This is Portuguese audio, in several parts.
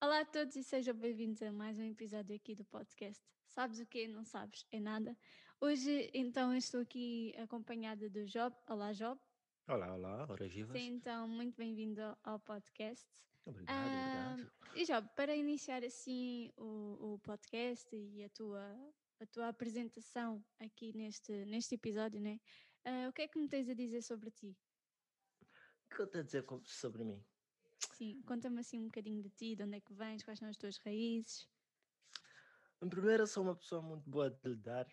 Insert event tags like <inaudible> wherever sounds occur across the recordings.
Olá a todos e sejam bem-vindos a mais um episódio aqui do podcast. Sabes o que? Não sabes? É nada. Hoje, então, estou aqui acompanhada do Job. Olá, Job. Olá, olá, horas vivas. Sim, então, muito bem-vindo ao- podcast. Obrigado, Ah, obrigado. e Job, para iniciar assim o, o podcast e a tua, a tua apresentação aqui neste, neste episódio, né? Ah, o que é que me tens a dizer sobre ti? O que eu tenho a dizer sobre mim? Sim, conta-me assim um bocadinho de ti, de onde é que vens, quais são as tuas raízes. Em primeiro, eu sou uma pessoa muito boa de lidar.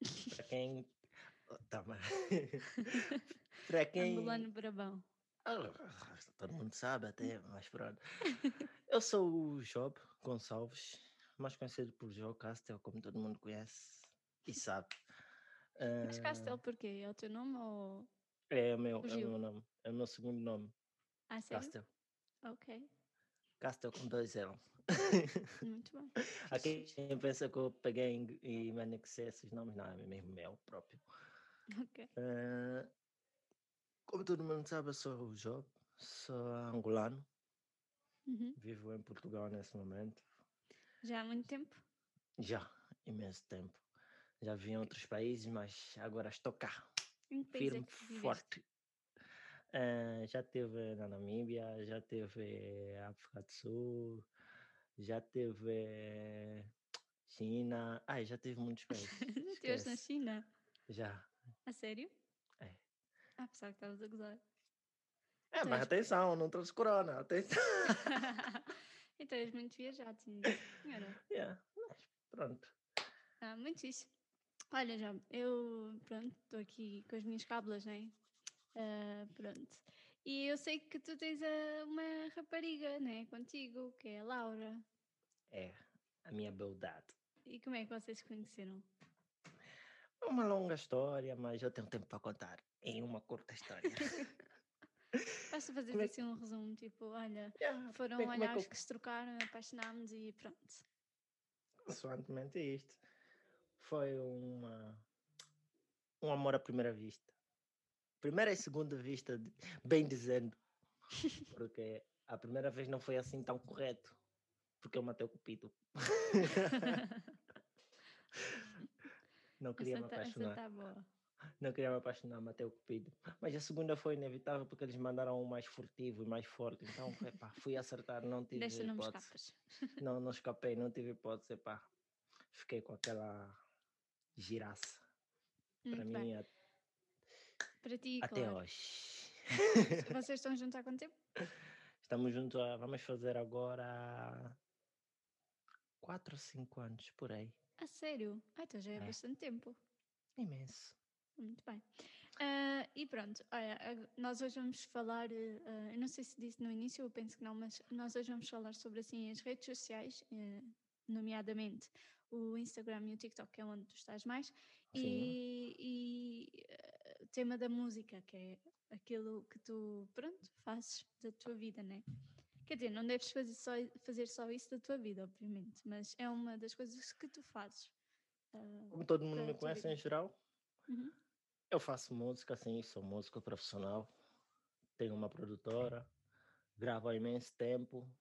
<laughs> Para quem. Oh, tá bem. <laughs> Para quem. Angolano Brabão. Ah, Todo mundo sabe até, <laughs> mas pronto. Eu sou o Job Gonçalves, mais conhecido por Joe Castel, como todo mundo conhece e sabe. Mas Ah, Castel porquê? É o teu nome ou... é, o meu, é o meu nome, é o meu segundo nome, Ah, sério? Castel. Ok, Castel com dois L. muito bem. <laughs> Há Fixe, quem pensa que eu peguei em- e me anexei esses nomes, não, é mesmo meu próprio. Ok. Eh, como todo mundo sabe, eu sou o Job, sou angolano, Uhum. vivo em Portugal nesse momento, Já há muito tempo? já imenso tempo. Já vi em outros países, mas agora estou cá, Em que país é firme, que viveste? forte. Eh, já teve na Namíbia, já teve África do Sul, já teve China, ai, já teve muitos países. <laughs> Já estiveste na. China? Já. A sério? É. Ah, pensava que estavas a gozar. É, Então mas és- atenção, não trouxe corona, atenção. <laughs> então és muito viajado, sim. senhora. <laughs> Yeah, mas pronto. Ah, muito fixe. Olha, já, eu, pronto, estou aqui com as minhas cábulas, né? Ah, pronto. E eu sei que tu tens ah, uma rapariga, né? Contigo, que é a Laura. É, a minha beldade. E como é que vocês se conheceram? É uma longa história, mas eu tenho tempo para contar em uma curta história. <laughs> Basta fazer Como é assim um resumo, tipo, olha, Yeah, foram bem, como é que olhares que se trocaram, apaixonámos e pronto. Consoantemente isto. Foi uma, um amor à primeira vista. Primeira e segunda vista, bem dizendo. Porque a primeira vez não foi assim tão correto. Porque eu matei o cupido. <laughs> não queria Essa me tá, apaixonar. tá boa. Não queria me apaixonar, matei o cupido. Mas a segunda foi inevitável porque eles mandaram um mais furtivo e mais forte. Então, epá, fui acertar, não tive não me hipótese. escapas. <laughs> Não, não escapei, não tive hipótese, epá. Fiquei com aquela giraça. Para Muito bem. Para ti, até claro. hoje. Vocês estão juntos há quanto tempo? Estamos juntos, há- vamos fazer agora 4 ou 5 anos, por aí. A sério? Ah, então já é, É. bastante tempo. Imenso. Muito bem. Ah, e pronto, olha, nós hoje vamos falar, ah, eu não sei se disse no início, eu penso que não, mas nós hoje vamos falar sobre assim as redes sociais, eh, nomeadamente o Instagram e o TikTok, que é onde tu estás mais, Sim. e, e, o tema da música, que é aquilo que tu, pronto, fazes da tua vida, né? Quer dizer, não deves fazer só, fazer só isso da tua vida, obviamente, mas é uma das coisas que tu fazes. ah, Como todo mundo me conhece vida. em geral, Uhum. eu faço música, sim, sou músico profissional. Tenho uma produtora, gravo há imenso tempo.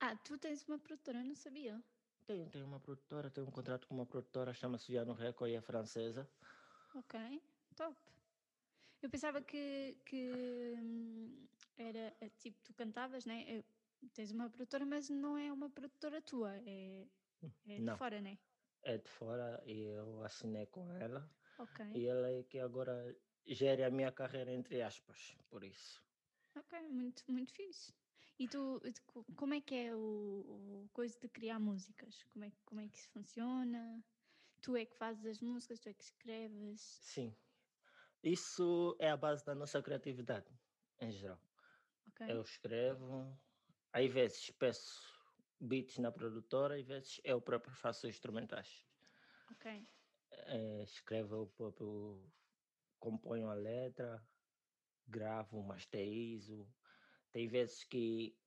Ah, tu tens uma produtora, eu não sabia. Tenho, tenho uma produtora, tenho um contrato com uma produtora, chama-se Viano Record e é francesa. Ok, top. Eu pensava que, que hum, era tipo, tu cantavas, né? Eu- tens uma produtora, mas não é uma produtora tua, é, é de Não. fora, né? É de fora e eu assinei com ela. Ok, E ela é que agora gere a minha carreira, entre aspas, por isso. ok, muito, muito fixe. E tu, tu co- como é que é o, o coisa de criar músicas? Como é, como é que isso funciona? Tu é que fazes as músicas, tu é que escreves? Sim. Isso é a base da nossa criatividade, em geral. Ok, Eu escrevo, às vezes peço beats na produtora, às vezes eu próprio faço instrumentais. ok, Eh, escrevo eu próprio, componho a letra, gravo, masterizo. Tem vezes que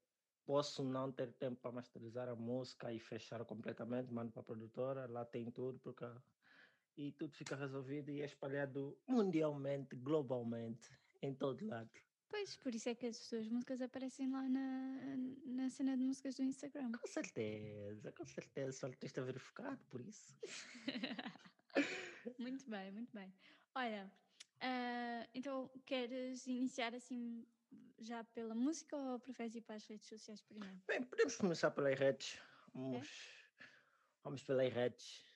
posso não ter tempo para masterizar a música e fechar completamente, mando para a produtora, lá tem tudo, porque e tudo fica resolvido e é espalhado mundialmente, globalmente, em todo lado. Pois, por isso é que as tuas músicas aparecem lá na, na cena de músicas do Instagram. Com certeza, com certeza. Sou artista verificado, por isso. <laughs> muito bem, muito bem. Olha, uh, então queres iniciar assim já pela música ou preferes ir para as redes sociais primeiro? Bem, podemos começar pelas redes. Vamos, é? vamos pelas redes.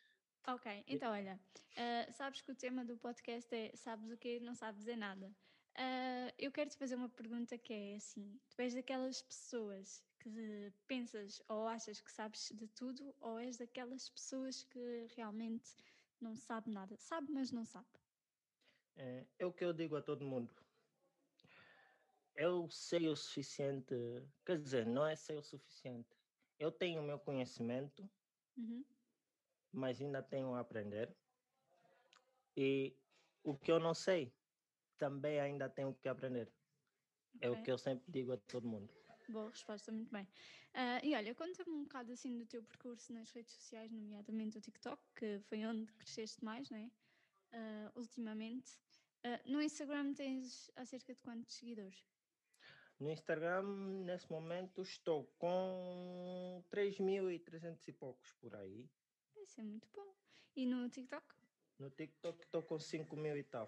Ok, então olha, uh, sabes que o tema do podcast é Sabes o que não sabes é nada. Uh, eu quero te fazer uma pergunta que é assim: tu és daquelas pessoas que pensas ou achas que sabes de tudo, ou és daquelas pessoas que realmente não sabe nada? Sabe, mas não sabe. É, é o que eu digo a todo mundo. Eu sei o suficiente, quer dizer, não é sei o suficiente. Eu tenho o meu conhecimento, uhum. Mas ainda tenho a aprender. E o que eu não sei, também ainda tenho que aprender. Okay. É o que eu sempre digo a todo mundo. Boa resposta, muito bem. Uh, e olha, conta-me um bocado assim do teu percurso nas redes sociais, nomeadamente o TikTok, que foi onde cresceste mais, não é? Uh, ultimamente. Uh, no Instagram tens acerca de quantos seguidores? No Instagram, nesse momento, estou com 3.300 e poucos por aí. Isso é muito bom. E no TikTok? No TikTok estou com 5 mil e tal.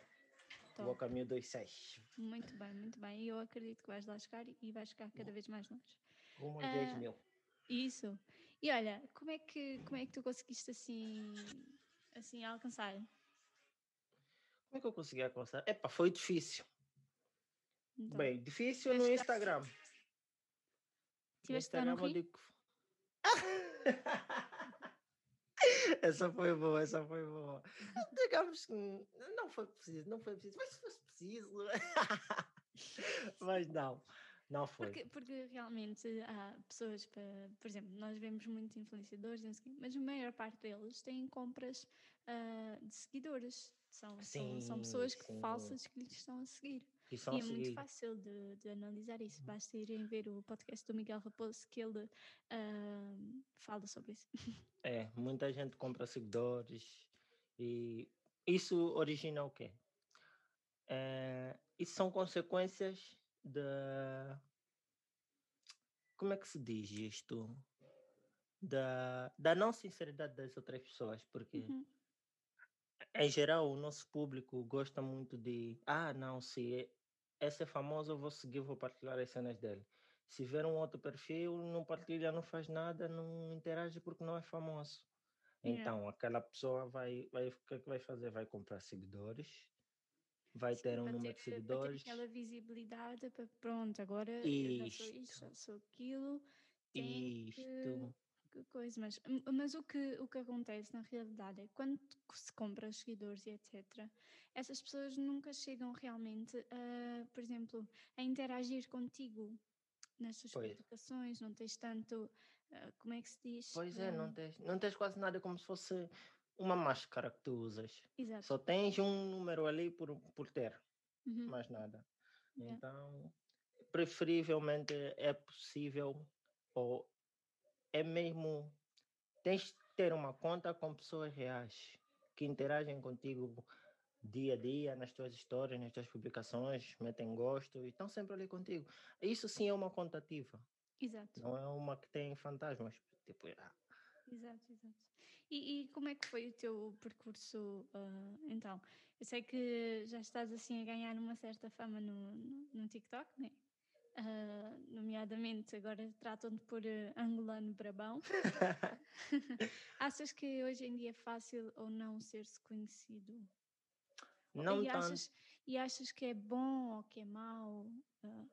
Top. Vou caminho dos 6. Muito bem, muito bem. E eu acredito que vais lá chegar e vais chegar cada vez mais longe. Rumo aos uh, 10 mil. Isso. E olha, como é que, como é que tu conseguiste assim, assim alcançar? Como é que eu consegui alcançar? Epá, foi difícil. Então, Bem, difícil no Instagram. Tiveste no Instagram eu digo... <laughs> <laughs> essa foi boa, essa foi boa. <laughs> Digamos que não foi preciso, não foi preciso, mas se fosse preciso. <laughs> mas não, não foi. Porque, porque realmente há pessoas, para, por exemplo, nós vemos muitos influenciadores, mas a maior parte deles têm compras uh, de seguidores. São, sim, são, são pessoas que, falsas que lhes estão a seguir. E, e é muito fácil de, de, analisar isso. Basta irem ver o podcast do Miguel Raposo que ele uh, fala sobre isso. <laughs> É, muita gente compra seguidores e isso origina o quê? É, isso são consequências da. Como é que se diz isto? Da, da não sinceridade das outras pessoas, porque. Uhum em geral, o nosso público gosta muito de, ah, não, se esse é famoso, eu vou seguir, vou partilhar as cenas dele. Se ver um outro perfil, não partilha, não faz nada, não interage porque não é famoso. Então, aquela pessoa vai, vai, o que é que vai fazer? Vai comprar seguidores, vai Sim, ter um número ter, de seguidores. Para ter aquela visibilidade, para pronto, agora isto. eu sou isto, sou aquilo. Isto. Que coisa, mas, mas o, que, o que acontece na realidade é quando se compra seguidores e etc., essas pessoas nunca chegam realmente a, por exemplo, a interagir contigo nas suas pois. publicações, não tens tanto, uh, como é que se diz? Pois é, não tens, não tens quase nada como se fosse uma máscara que tu usas. Exato. Só tens um número ali por, por ter, uhum. mais nada. Yeah. Então, preferivelmente é possível ou é mesmo. Tens de ter uma conta com pessoas reais que interagem contigo dia a dia, nas tuas histórias, nas tuas publicações, metem gosto e estão sempre ali contigo. Isso sim é uma conta ativa. Exato. Não é uma que tem fantasmas. Tipo, ah. Exato, exato. E, e, como é que foi o teu percurso uh, então? Eu sei que já estás assim a ganhar uma certa fama no, no, no TikTok, né? Uh, nomeadamente agora tratam-te por uh, angolano brabão. <laughs> achas que hoje em dia é fácil ou não ser-se conhecido? Não e, achas, e achas que é bom ou que é mau uh,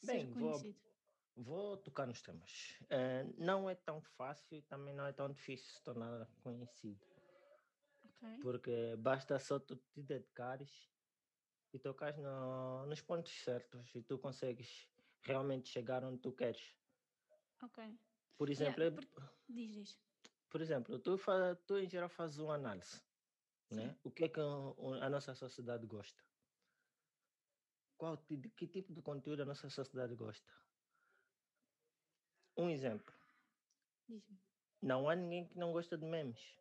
ser Bem, conhecido? Vou, vou tocar nos temas. Não é tão fácil e também não é tão difícil se tornar conhecido. Okay. Porque basta só tu te dedicares e tocares no, nos pontos certos e tu consegues realmente chegar onde tu queres. Ok. Por exemplo, yeah, por... diz, diz. Por exemplo, tu, tu em geral fazes uma análise. Né? O que é que a nossa sociedade gosta? Qual, de que tipo de conteúdo a nossa sociedade gosta? Um exemplo. Diz-me. Não há ninguém que não gosta de memes.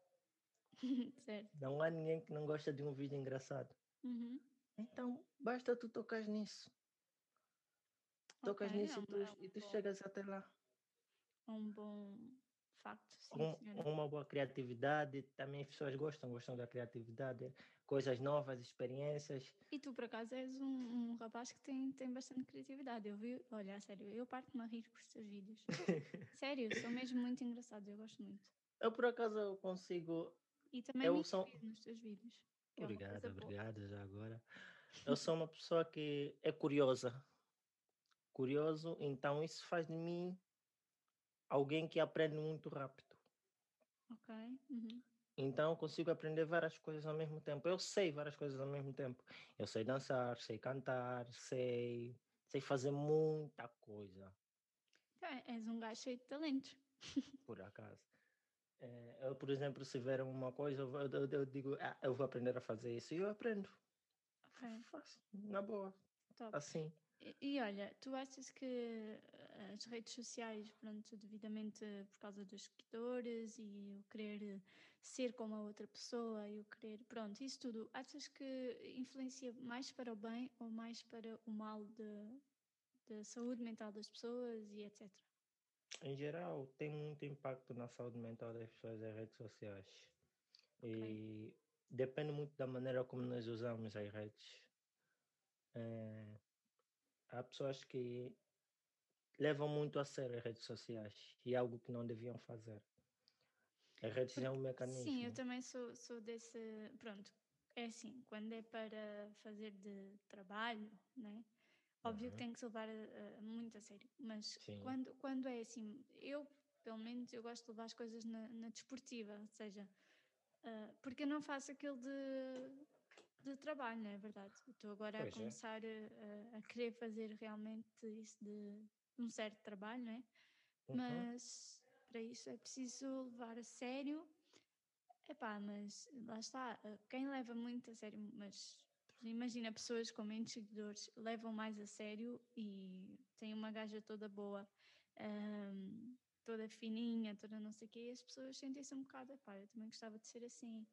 <laughs> certo. Não há ninguém que não gosta de um vídeo engraçado. Uhum. Então, basta tu tocar nisso. Tocas Ok, é nisso e um, tu, é e um tu bom, chegas até lá. um bom facto, sim, senhora. uma boa criatividade, também as pessoas gostam, gostam da criatividade, coisas novas, experiências. E tu, por acaso, és um, um rapaz que tem, tem bastante criatividade. Eu vi, olha, sério, eu parto-me a rir com os teus vídeos. <laughs> Sério, são mesmo muito engraçados, eu gosto muito. Eu, por acaso, eu consigo. E também Eu me sou. nos teus vídeos, é Obrigado, boa. obrigado já agora. Eu sou uma pessoa que é curiosa. Curioso, então isso faz de mim alguém que aprende muito rápido. Ok? Uhum. Então eu consigo aprender várias coisas ao mesmo tempo. Eu sei várias coisas ao mesmo tempo. Eu sei dançar, sei cantar, sei, sei fazer muita coisa, Então, é- és um gajo cheio de talentos. <laughs> por acaso. Eh, eu, por exemplo, se ver uma coisa, eu, eu, eu digo, ah, eu vou aprender a fazer isso e eu aprendo. Ok, Fácil, na boa, top. assim. E, e olha, tu achas que eh, as redes sociais, pronto, devidamente por causa dos seguidores e o querer ser como a outra pessoa e o querer, pronto, isso tudo, achas que influencia mais para o bem ou mais para o mal da saúde mental das pessoas e etc? Em geral, tem muito impacto na saúde mental das pessoas as redes sociais. Ok. E depende muito da maneira como nós usamos as redes. Eh, há pessoas que levam muito a sério as redes sociais e é algo que não deviam fazer. As redes é um <laughs> Sim, eu mecanismo. também sou, sou desse. Pronto, é assim, quando é para fazer de trabalho, né? Óbvio que Uhum, tem que se levar a muito a sério, mas Sim, quando, quando é assim, eu, pelo menos, eu gosto de levar as coisas na, na desportiva, ou seja, ah, porque eu não faço aquilo de, de trabalho, não é verdade? Estou agora a pois é. começar a, a- a querer fazer realmente isso de um certo trabalho, não é? Uhum. Mas para isso é preciso levar a sério. Epá, mas lá está, eh, quem leva muito a sério, mas imagina pessoas com menos seguidores levam mais a sério e têm uma gaja toda boa, ahm, toda fininha, toda não sei o quê, e as pessoas sentem-se um bocado, epá, eu também gostava de ser assim.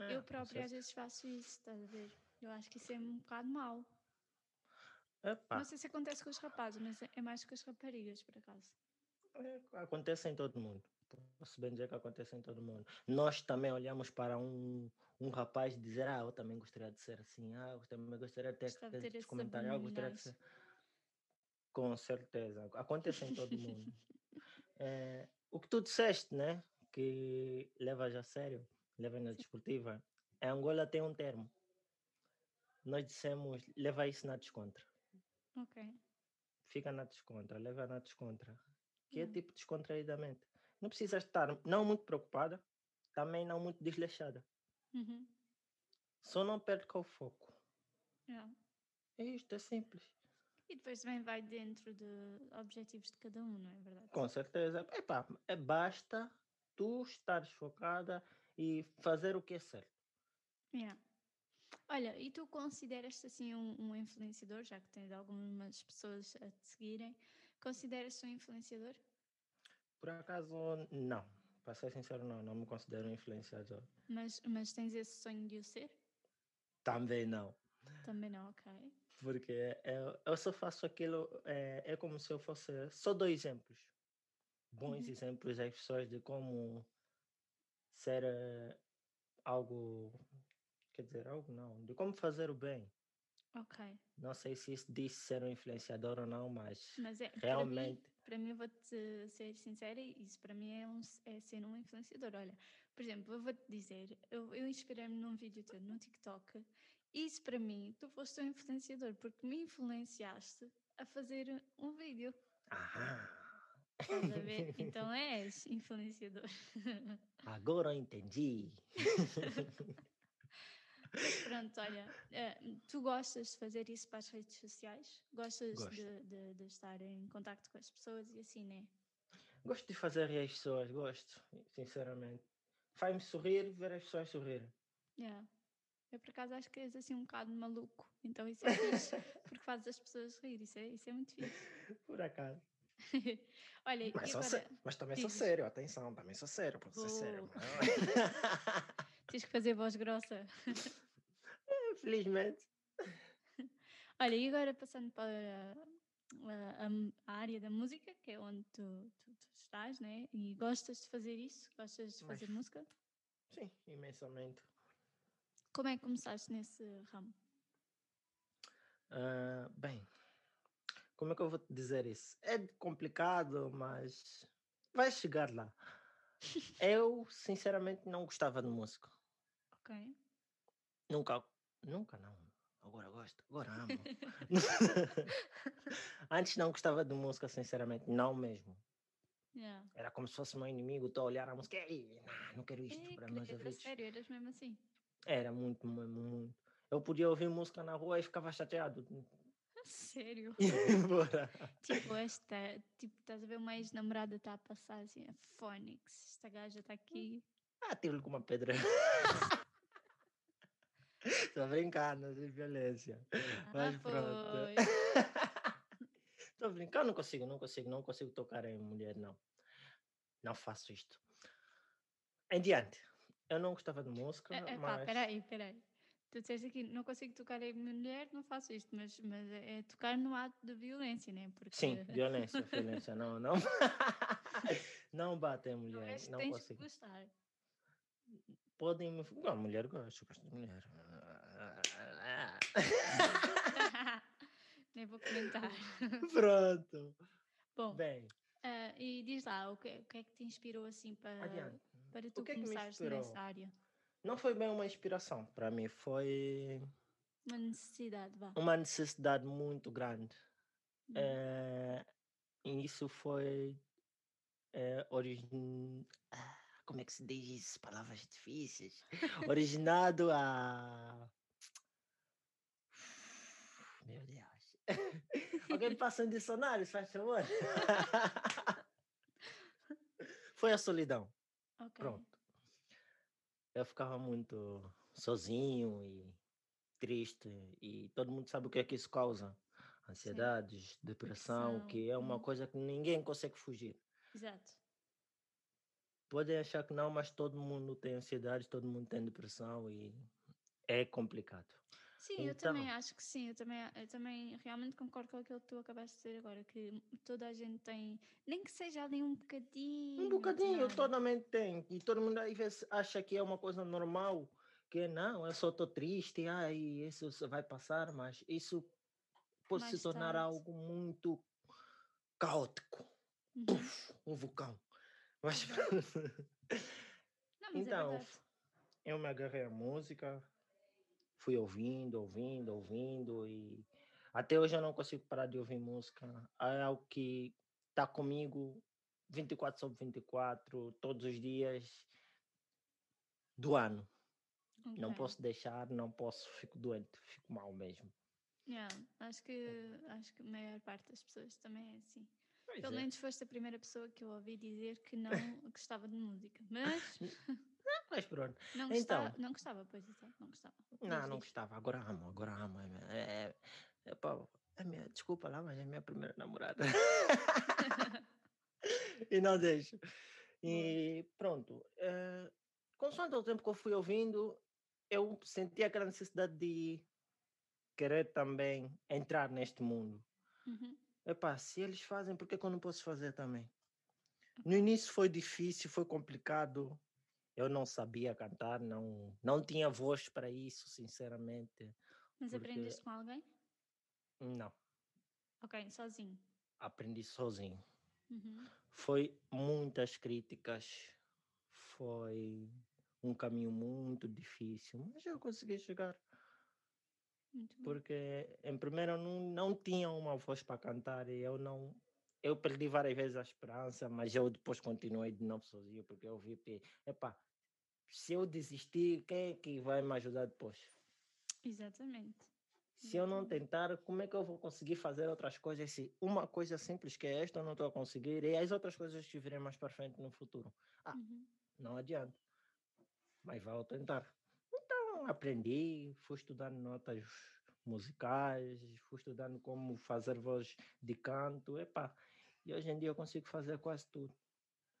É, Eu própria às vezes faço isso, estás a ver? Eu acho que isso é um bocado mau. Epá, Não sei se acontece com os rapazes, mas é- mais com as raparigas, por acaso. é, acontece em todo mundo. Posso bem dizer que acontece em todo mundo. Nós também olhamos para um, um rapaz e dizer, ah, eu também gostaria de ser assim, ah, eu também gostaria de ter de ter esses comentários, ah, eu gostaria de ser. Com certeza, acontece em todo mundo. <laughs> É, o que tu disseste, né? Que levas a sério, levas na Sim. desportiva. Em Angola tem um termo. Nós dissemos, leva isso na descontra. Ok. Fica na descontra, leva na descontra. Que é Yeah. tipo descontraídamente. Não precisa estar não muito preocupada, também não muito desleixada. Uhum. Só não perca o foco. Yeah. É isto, é simples. E depois também vai dentro de objetivos de cada um, não é verdade? Com certeza. Epá, é, basta tu estares focada e fazer o que é certo. Yeah. Olha, e tu consideras-te assim um, um influenciador, já que tens algumas pessoas a te seguirem, consideras-te um influenciador? Por acaso, não. Para ser sincero, não. Não me considero um influenciador. Mas, mas tens esse sonho de o ser? Também não. Também não, ok. Porque eu, eu só faço aquilo, é, é como se eu fosse. Só dou exemplos. Bons Uhum. exemplos às pessoas de como ser eh, algo. Quer dizer, algo não. De como fazer o bem. Ok. Não sei se isso diz ser um influenciador ou não, mas Mas é, mim, realmente. para mim, eu vou-te ser sincera, isso para mim é, um, é ser um influenciador. Olha, por exemplo, eu vou-te dizer, eu, eu inspirei-me num vídeo teu no TikTok, e isso para mim, tu foste um influenciador, porque me influenciaste a fazer um vídeo. Aham. <laughs> Então és influenciador. <laughs> Agora entendi. Pronto, olha, eh, tu gostas de fazer isso para as redes sociais? Gostas de, de, de estar em contacto com as pessoas e assim, né? Gosto de fazer as pessoas, gosto, sinceramente. Faz-me sorrir ver as pessoas sorrirem. Yeah. Eu por acaso acho que és assim um bocado maluco, então isso é fixe, <laughs> porque fazes as pessoas rir, isso é, isso é muito fixe. Por acaso. <laughs> Olha, Mas, sou agora mas também sou dizes. sério, atenção, também sou sério, posso ser sério. Mas- <laughs> tens que fazer voz grossa. <laughs> Felizmente. Olha, e agora passando para a, a, área da música, que é onde tu, tu, tu, estás, né? E gostas de fazer isso? Gostas de fazer Mas, música? Sim, imensamente. Como é que começaste nesse ramo? Uh, bem, como é que eu vou te dizer isso? É complicado, mas vai chegar lá. eu, sinceramente, não gostava de música. Ok. Nunca, nunca não. Agora gosto, agora amo. <laughs> Antes não gostava de música, sinceramente, não mesmo. Yeah. Era como se fosse meu inimigo, estou a olhar a música e não, não quero isto Ei, para meus ouvidos. Sério, eras mesmo assim? Era muito, muito, muito. Eu podia ouvir música na rua e ficava chateado. <laughs> Sério? <laughs> Bora. tipo, esta, tipo, estás a ver uma ex-namorada está a passar assim, a Phonics, esta gaja está aqui. Ah, tiro-lhe com uma pedra. <laughs> Estou brincando, não tem violência. Ah, Mas pronto. Estou brincando, não consigo, não consigo, não consigo tocar em mulher, não. Não faço isto. Em diante, eu não gostava de música, é, é, mas... Pá, peraí, peraí. Tu disseste aqui, não consigo tocar em mulher, não faço isto, mas, mas é, é tocar no ato de violência, né? Porque... Sim, violência, violência, não, não. <laughs> não bate em mulher, não, não consigo. gostar. Podem me. Não, mulher gosta, gosto de mulher. <laughs> Nem vou comentar. Pronto. Bom, Bem. Uh, e diz lá, o que, o que é que te inspirou assim para, para tu é começares nessa área? Não foi bem uma inspiração para mim, foi. Uma necessidade, vá. Uma necessidade muito grande. Hum. É, e isso foi. É, origin... Ah, como é que se diz Palavras difíceis. Originado a. Meu Deus. <laughs> Alguém passa um dicionário, faz favor. <laughs> Foi a solidão. Okay. Pronto. Eu ficava muito sozinho e triste. E todo mundo sabe o que é que isso causa. Ansiedades, depressão, depressão, que é uma hum. coisa que ninguém consegue fugir. Exato podem achar que não, mas todo mundo tem ansiedade, todo mundo tem depressão e é complicado. Sim, então, eu também acho que sim, eu também, eu também realmente concordo com aquilo que tu acabaste de dizer agora, que toda a gente tem, nem que seja ali um bocadinho. Um bocadinho, totalmente tem. E todo mundo às vezes acha que é uma coisa normal, que não, eu só estou triste, ai, isso vai passar, mas isso pode Mais se tornar tarde. algo muito caótico. Uhum. Puff, um vulcão. Mas... <laughs> Não, mas é então, é eu me agarrei à música, fui ouvindo, ouvindo, ouvindo e até hoje eu não consigo parar de ouvir música. É algo que está comigo 24 sobre 24, todos os dias do ano. Okay. Não posso deixar, não posso, fico doente, fico mal mesmo. Yeah, acho que acho que a maior parte das pessoas também é assim. Pois Pelo é. menos foste a primeira pessoa que eu ouvi dizer que não gostava de música. Mas. <laughs> <laughs> Mas pronto. Não gostava, então, não gostava pois exato, não gostava. Não, não gostava. Agora amo, agora amo. É, é, é, pá, é minha, desculpa lá, mas é minha primeira namorada. <laughs> e não deixo. E pronto. É, consoante o tempo que eu fui ouvindo, eu senti aquela necessidade de querer também entrar neste mundo. Uhum. Epá, se eles fazem, por que eu não posso fazer também? No início foi difícil, foi complicado. Eu não sabia cantar, não, não tinha voz para isso, sinceramente. Mas porque... aprendeste com alguém? Não. Ok, sozinho. Aprendi sozinho. Uhum. Foi muitas críticas, foi um caminho muito difícil, mas eu consegui chegar. Porque, em primeiro, eu não, não tinha uma voz para cantar e eu não. Eu perdi várias vezes a esperança, mas eu depois continuei de novo sozinho, porque eu vi que, epá, se eu desistir, quem é que vai me ajudar depois? Exatamente. Se eu não tentar, como é que eu vou conseguir fazer outras coisas se uma coisa simples que é esta eu não estou a conseguir e as outras coisas que virem mais para frente no futuro? Ah, uhum. não adianta. Mas vou tentar aprendi, fui estudando notas musicais, fui estudando como fazer voz de canto, epá, e hoje em dia eu consigo fazer quase tudo.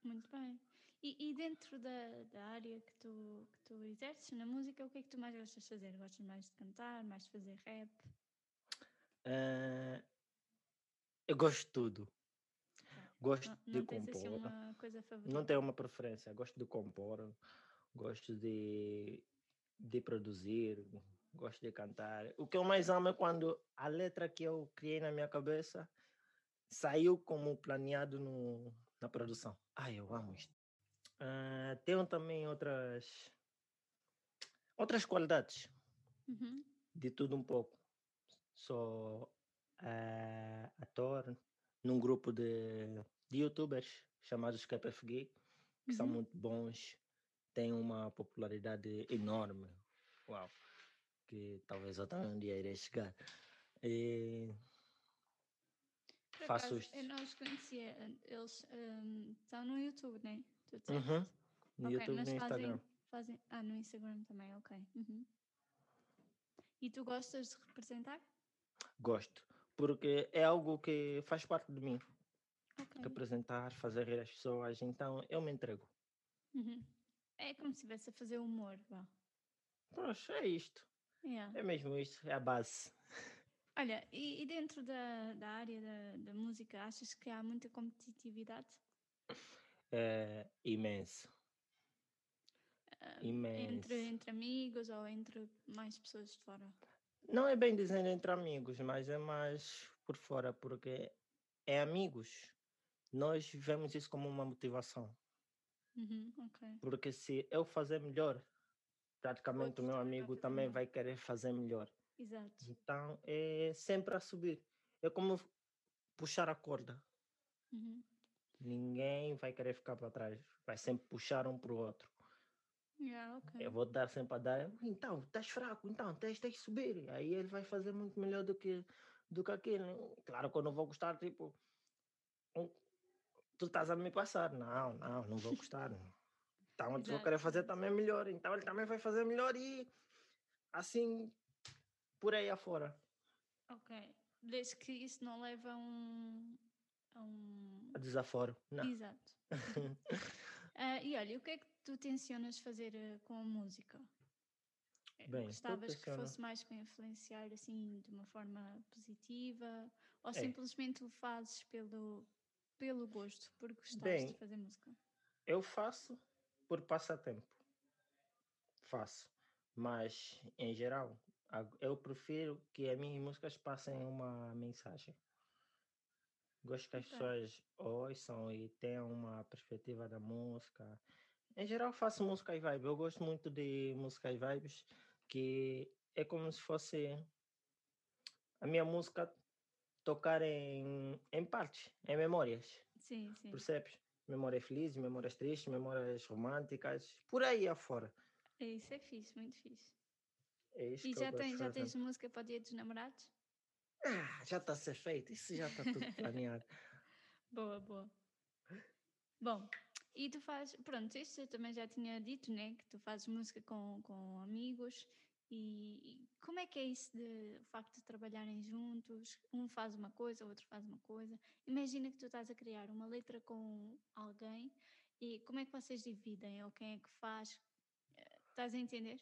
Muito bem. E, e dentro da, da área que tu, que tu exerces na música, o que é que tu mais gostas de fazer? Gostas mais de cantar, mais de fazer rap? Uh, Eu gosto de tudo. Gosto Não, de não tens assim compor. uma coisa favorita? Não tenho uma preferência. Gosto de compor. Gosto de, de produzir. Gosto de cantar. O que eu mais amo é quando a letra que eu criei na minha cabeça saiu como planeado no, na produção. Ai, eu amo isto. Ah, tenho também outras outras qualidades Uhum. de tudo um pouco. Sou eh, ator num grupo de, de youtubers chamados KPF Geek, que são Uhum. muito bons, têm uma popularidade enorme. Uau! Que talvez eu também um dia irei chegar. E Por faço acaso, isto. eu não os conhecia. Eles hum, estão no YouTube, né? Tu disseste? Uhum, no Ok, YouTube e no Instagram. fazem. Ah, no Instagram também, ok. Uhum. E tu gostas de representar? Gosto, porque é algo que faz parte de mim. Ok. Representar, fazer rir as pessoas, então eu me entrego. Uhum. É como se estivesse a fazer humor, vá. Poxa, é isto. Yeah. É mesmo isto, é a base. Olha, e, e dentro da, da área da, da música, achas que há muita competitividade? É imenso. Imenso. entre, entre amigos ou entre mais pessoas de fora? Não é bem dizendo entre amigos, mas é mais por fora, porque é amigos. Nós vemos isso como uma motivação. Uhum, ok. Porque se eu fazer melhor, praticamente o meu amigo também vai querer fazer melhor. Exato. Então é sempre a subir. É como puxar a corda. Uhum. Ninguém vai querer ficar para trás. Vai sempre puxar um para o outro. Yeah, ok. Eu vou dar sempre a dar. Então, estás fraco, então tens, tens de subir. Aí ele vai fazer muito melhor do que, do que aquele. Claro que eu não vou gostar, tipo. um- tu estás a me passar. Não, não, não vou gostar. <laughs> Então eu vou querer fazer também melhor. Então ele também vai fazer melhor e assim por aí afora. Ok. Desde que isso não leva a um. A um... A desaforo. Não. Exato. <laughs> Ah, e olha, o que é que tu tencionas fazer eh, com a música? Eh, Bem, Gostavas que fosse mais para influenciar assim de uma forma positiva ou É. simplesmente o fazes pelo, pelo gosto, porque gostaste de fazer música? Eu faço por passatempo. Faço. Mas, em geral, eu prefiro que as minhas músicas passem uma mensagem. Gosto que as pessoas ouçam e tenham uma perspectiva da música. Em geral, faço música e vibe. Eu gosto muito de música e vibes, que é como se fosse a minha música tocar em, em partes, em memórias. Sim, sim. Percebes? Memórias felizes, memórias tristes, memórias românticas, por aí afora. É, Isso é fixe, muito fixe. É E já, de já tens música para o dia dos namorados? Ah, já está a ser feito, isso já está tudo planeado. <laughs> Boa, boa. Bom, e tu fazes, pronto, isto eu também já tinha dito, né? Que tu fazes música com, com amigos e, e como é que é isso de o facto de trabalharem juntos? Um faz uma coisa, o outro faz uma coisa. Imagina que tu estás a criar uma letra com alguém e como é que vocês dividem? Ou quem é que faz? Eh, Estás a entender?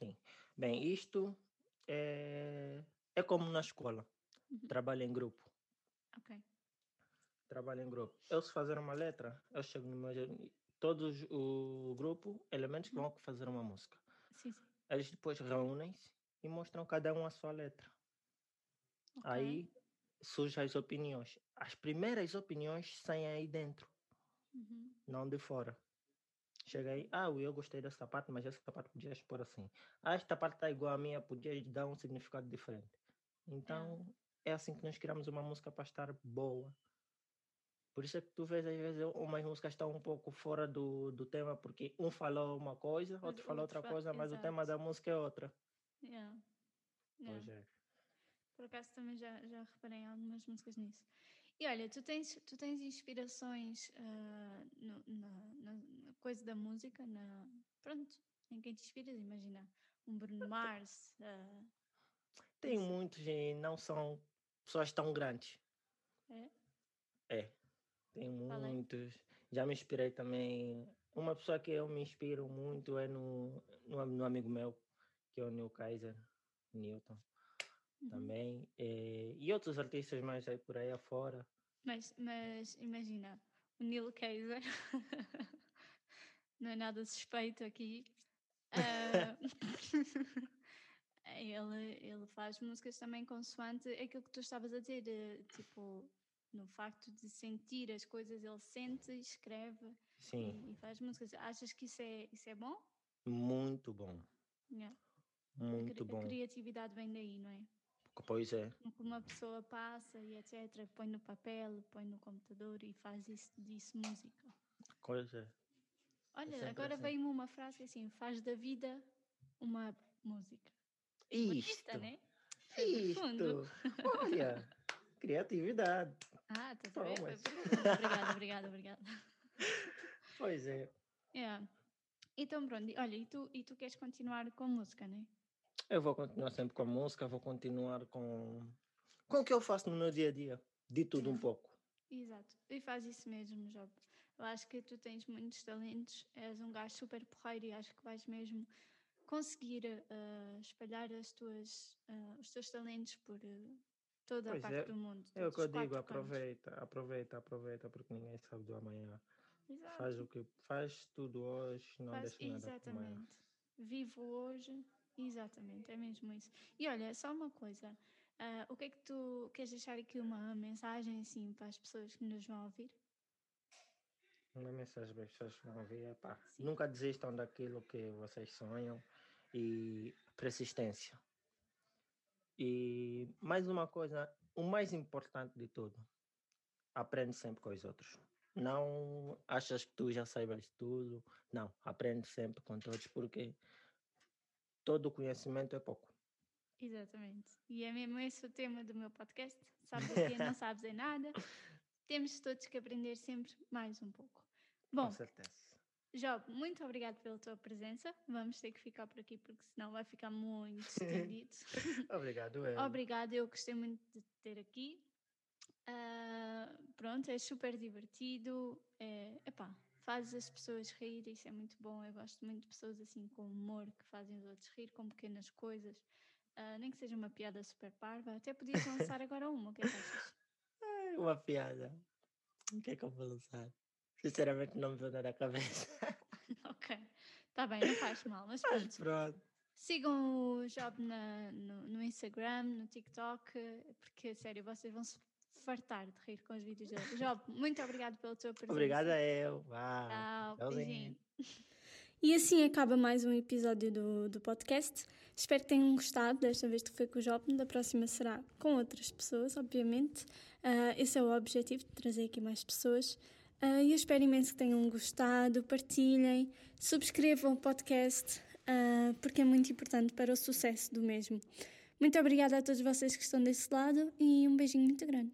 Sim. Bem, isto é, é como na escola. Uhum. Trabalho em grupo. Ok. Trabalho em grupo. Eu se fazer uma letra, eu chego no meu... Todos o grupo, elementos que Uhum. vão fazer uma música. Sim, sim. Eles depois reúnem-se e mostram cada um a sua letra. Ok. Aí surgem as opiniões. As primeiras opiniões saem aí dentro. Uhum. não de fora. Chega aí, ah, eu gostei dessa parte, mas essa parte podias pôr assim. Ah, esta parte está igual à minha, podias dar um significado diferente. Então, é assim que nós criamos uma música para estar boa. Por isso é que tu vês, às vezes, umas músicas estão um pouco fora do, do tema, porque um falou uma coisa, Mas outro falou outra coisa, mas o tema da música é outra. Yeah. Yeah. Pois é. Por acaso também já, já reparei algumas músicas nisso. E olha, tu tens, tu tens inspirações ah, no- na, na- coisa da música, na, pronto, em quem te inspiras, imagina, um Bruno Mars, ah, Tem muitos e não são pessoas tão grandes. é? É, tem aí. muitos. Já me inspirei também. Uma pessoa que eu me inspiro muito é no, no, no amigo meu, que é o Neil Kaiser, Newton. Uhum. também. E, e outros artistas mais aí por aí afora. Mas, mas imagina, o Neil Kaiser <laughs> não é nada suspeito aqui. Uh, <laughs> ele, ele faz músicas também consoante aquilo que tu estavas a dizer, eh, tipo, no facto de sentir as coisas, ele sente, escreve e, e, faz músicas. Achas que isso é, isso é bom? Muito bom. Yeah. Muito a, bom. A criatividade vem daí, não é? Pois é. Que uma pessoa passa e etc. Põe no papel, põe no computador e faz isso, disso música. Pois é. Olha, é agora assim. veio-me uma frase assim: faz da vida uma música. Isto. Bonita, né? Isto. Olha, criatividade. Ah, tá bem. Obrigada, obrigada, obrigada. Pois é. Yeah. Então pronto, olha, e tu, e tu queres continuar com música, não é? Eu vou continuar sempre com a música, vou continuar com, com o que eu faço no meu dia a dia, de tudo um pouco. Exato, e faz isso mesmo, Job. Eu acho que tu tens muitos talentos, és um gajo super porreiro e acho que vais mesmo conseguir uh, espalhar as tuas, uh, os teus talentos por uh, toda pois a parte é, do mundo. É o que eu digo, aproveita, aproveita, aproveita, porque ninguém sabe do amanhã. Exato. Faz o que faz tudo hoje, não faz, deixa nada Exatamente. Vivo hoje, exatamente, é mesmo isso. E olha, só uma coisa, uh, o que é que tu queres deixar aqui uma mensagem assim para as pessoas que nos vão ouvir? Uma mensagem para as pessoas que vão ouvir é pá, nunca desistam daquilo que vocês sonham e persistência. E mais uma coisa, o mais importante de tudo, aprende sempre com os outros. Não achas que tu já saibas tudo. Não, aprende sempre com todos, porque todo conhecimento é pouco. Exatamente. E é mesmo esse o tema do meu podcast. Sabes o que não <laughs> sabes é nada. Temos todos que aprender sempre mais um pouco. Bom, com certeza. Job, muito obrigado pela tua presença. Vamos ter que ficar por aqui porque senão vai ficar muito <laughs> estendido. Obrigado, <laughs> eu. Obrigado, eu gostei muito de te ter aqui. Uh, pronto, é super divertido. É, epá, faz as pessoas rir, isso é muito bom. Eu gosto muito de pessoas assim com humor que fazem os outros rir com pequenas coisas. Uh, nem que seja uma piada super parva. Até podias <laughs> lançar agora uma, o que é que achas? Uma piada. O que é que eu vou lançar? Sinceramente não me veio nada à cabeça. <laughs> ok, está bem, não faz mal, mas pronto. Mas pronto. Sigam o Job na, no, no, Instagram, no TikTok, porque, sério, vocês vão se fartar de rir com os vídeos dele. Job, muito obrigado pela tua presença. Obrigada a eu. Tchau, beijinho. E assim acaba mais um episódio do, do podcast. Espero que tenham gostado. Desta vez que foi com o Job, da próxima será com outras pessoas, obviamente. Uh, esse é o objetivo, de trazer aqui mais pessoas. Uh, e eu espero imenso que tenham gostado, partilhem, subscrevam o podcast, uh, porque é muito importante para o sucesso do mesmo. Muito obrigada a todos vocês que estão desse lado e um beijinho muito grande.